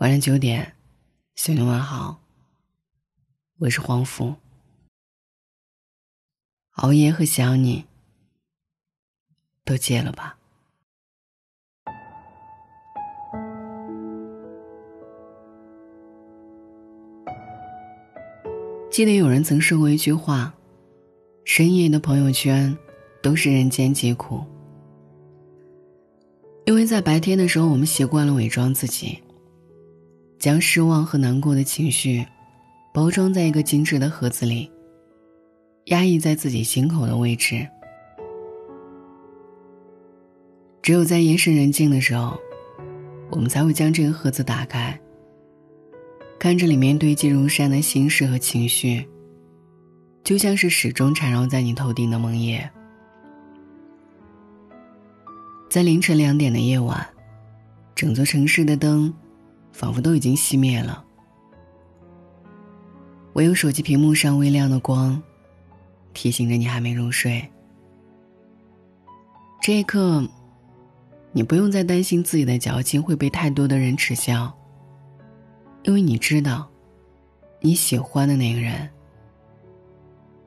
晚上九点，小你问好。我是黄福。熬夜和想你，都戒了吧。记得有人曾说过一句话：“深夜的朋友圈，都是人间疾苦。”因为在白天的时候，我们习惯了伪装自己，将失望和难过的情绪包装在一个精致的盒子里，压抑在自己心口的位置。只有在夜深人静的时候，我们才会将这个盒子打开，看着里面堆积如山的心事和情绪，就像是始终缠绕在你头顶的梦魇。在凌晨两点的夜晚，整座城市的灯仿佛都已经熄灭了，唯有手机屏幕上微亮的光提醒着你还没入睡。这一刻，你不用再担心自己的矫情会被太多的人耻笑，因为你知道，你喜欢的那个人，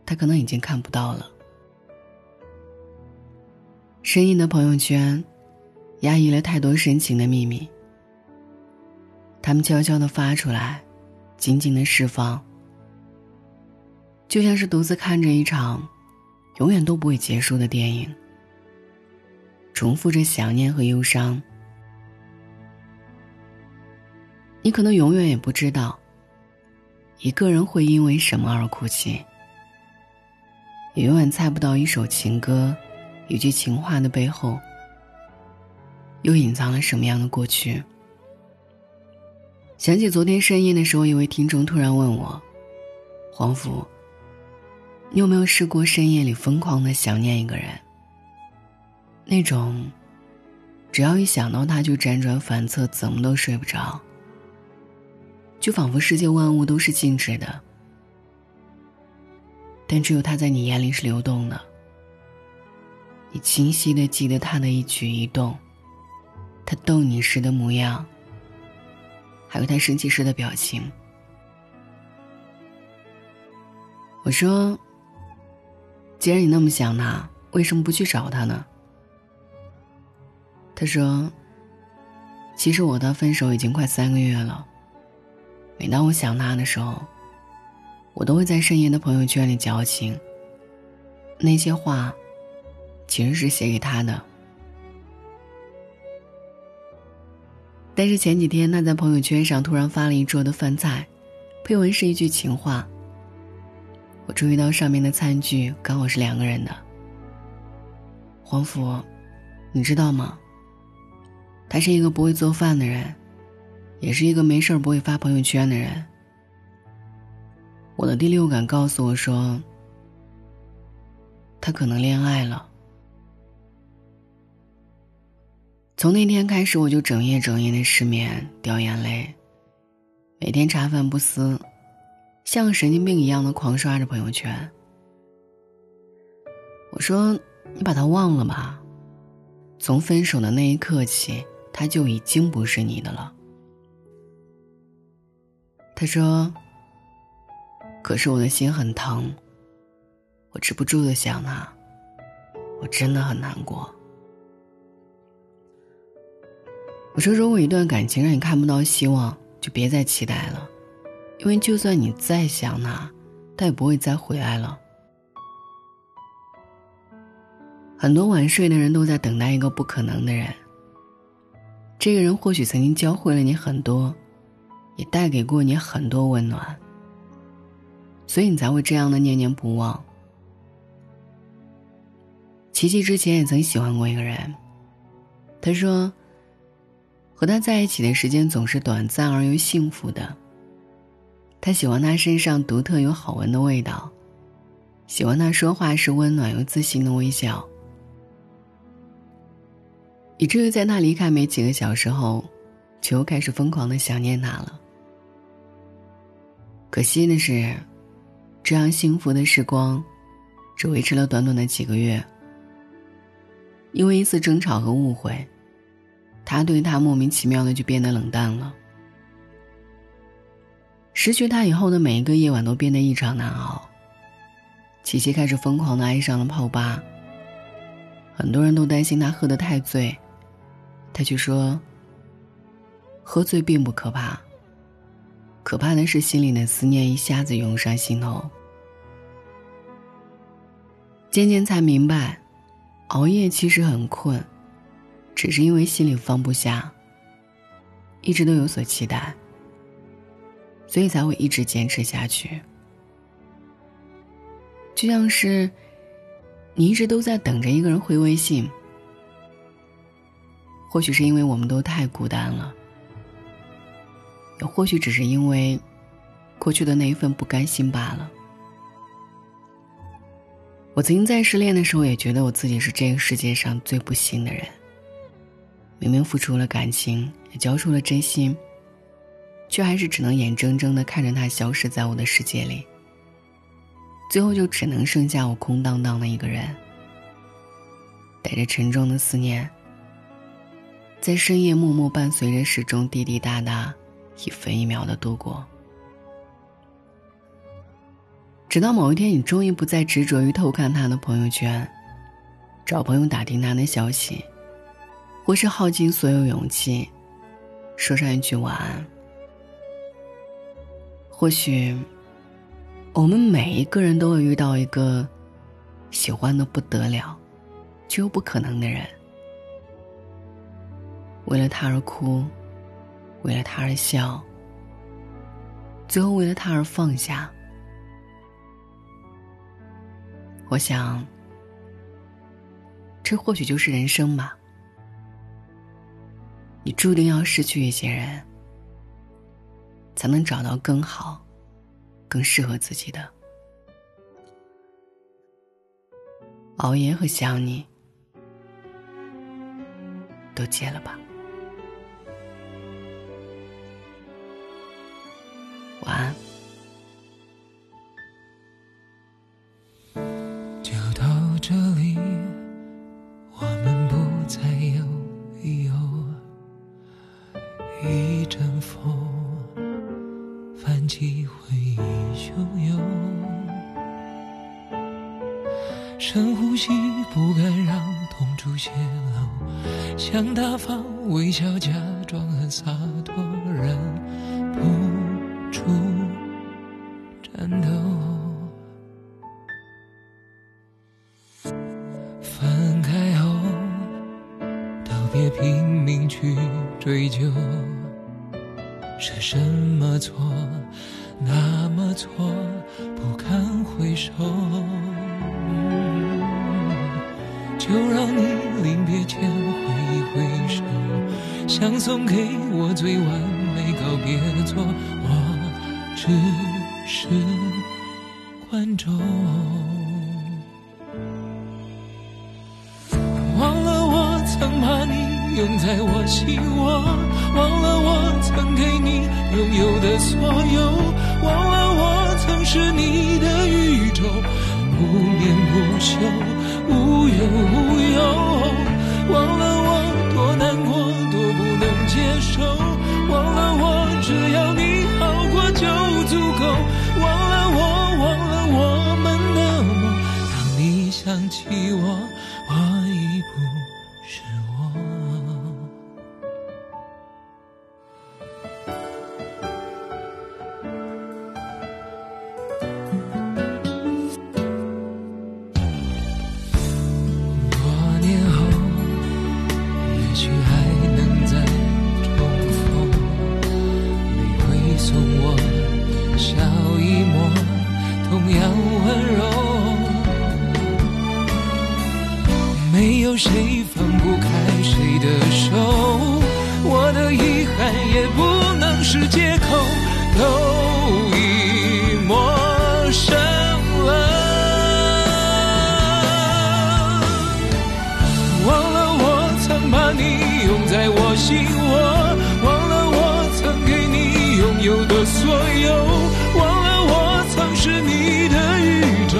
他可能已经看不到了。深夜的朋友圈，压抑了太多深情的秘密。他们悄悄的发出来，紧紧的释放，就像是独自看着一场永远都不会结束的电影，重复着想念和忧伤。你可能永远也不知道，一个人会因为什么而哭泣，也永远猜不到一首情歌。一句情话的背后，又隐藏了什么样的过去？想起昨天深夜的时候，一位听众突然问我：“黄甫，你有没有试过深夜里疯狂的想念一个人？那种，只要一想到他就辗转反侧，怎么都睡不着，就仿佛世界万物都是静止的，但只有他在你眼里是流动的。”你清晰的记得他的一举一动，他逗你时的模样，还有他生气时的表情。我说：“既然你那么想他，为什么不去找他呢？”他说：“其实我的分手已经快三个月了。每当我想他的时候，我都会在深夜的朋友圈里矫情。那些话。”其实是写给他的，但是前几天他在朋友圈上突然发了一桌的饭菜，配文是一句情话。我注意到上面的餐具刚好是两个人的。黄甫，你知道吗？他是一个不会做饭的人，也是一个没事儿不会发朋友圈的人。我的第六感告诉我说，他可能恋爱了。从那天开始，我就整夜整夜的失眠、掉眼泪，每天茶饭不思，像个神经病一样的狂刷着朋友圈。我说：“你把他忘了吧，从分手的那一刻起，他就已经不是你的了。”他说：“可是我的心很疼，我止不住的想他，我真的很难过。”我说：“如果一段感情让你看不到希望，就别再期待了，因为就算你再想他，他也不会再回来了。很多晚睡的人都在等待一个不可能的人。这个人或许曾经教会了你很多，也带给过你很多温暖，所以你才会这样的念念不忘。琪琪之前也曾喜欢过一个人，他说。”和他在一起的时间总是短暂而又幸福的。他喜欢他身上独特又好闻的味道，喜欢他说话时温暖又自信的微笑，以至于在他离开没几个小时后，就又开始疯狂的想念他了。可惜的是，这样幸福的时光，只维持了短短的几个月。因为一次争吵和误会。他对他莫名其妙的就变得冷淡了，失去他以后的每一个夜晚都变得异常难熬。琪琪开始疯狂的爱上了泡吧。很多人都担心他喝得太醉，他却说：“喝醉并不可怕，可怕的是心里的思念一下子涌上心头。”渐渐才明白，熬夜其实很困，只是因为心里放不下，一直都有所期待，所以才会一直坚持下去。就像是。你一直都在等着一个人回微信，或许是因为我们都太孤单了，也或许只是因为过去的那一份不甘心罢了。我曾经在失恋的时候，也觉得我自己是这个世界上最不幸的人。明明付出了感情，也交出了真心，却还是只能眼睁睁的看着他消失在我的世界里。最后就只能剩下我空荡荡的一个人，带着沉重的思念，在深夜默默伴随着时钟滴滴答答，一分一秒的度过。直到某一天，你终于不再执着于偷看他的朋友圈，找朋友打听他的消息，或是耗尽所有勇气，说上一句晚安。或许。我们每一个人都会遇到一个喜欢的不得了，却又不可能的人。为了他而哭，为了他而笑，最后为了他而放下。我想，这或许就是人生吧。你注定要失去一些人，才能找到更好。更适合自己的熬夜和想你，都戒了吧。深呼吸，不敢让痛处泄露，想大方微笑，假装很洒脱，忍不住颤抖。分开后，都别拼命去追究，是什么错？那么错，不堪回首，就让你临别前挥一挥手，想送给我最完美告别错，我只是观众。把你拥在我心窝，忘了我曾给你拥有的所有。忘了我曾是你的宇宙，不眠不休，无忧无忧。忘了我多难过，多不能接受。忘了我，只要你好过就足够。忘了我，忘了我们的梦。当你想起我，我已不。是借口，都已陌生了。忘了我曾把你拥在我心窝，忘了我曾给你拥有的所有，忘了我曾是你的宇宙，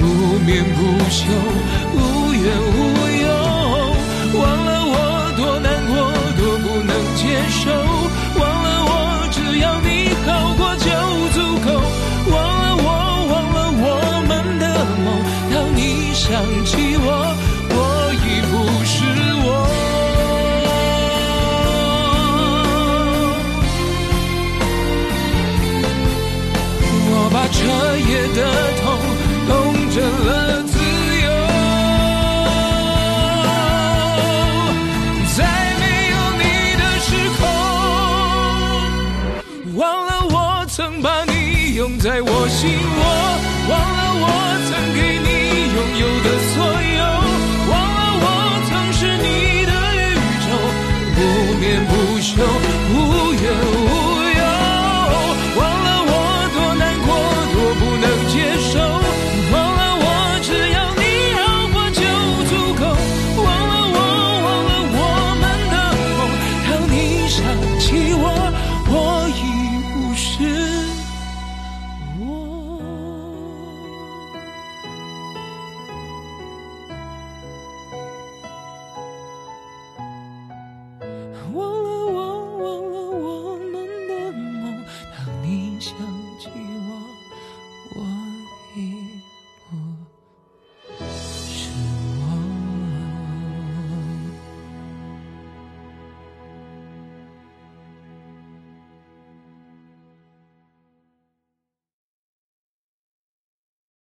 不眠不休，忘了我曾把你拥在我心窝忘了我曾给你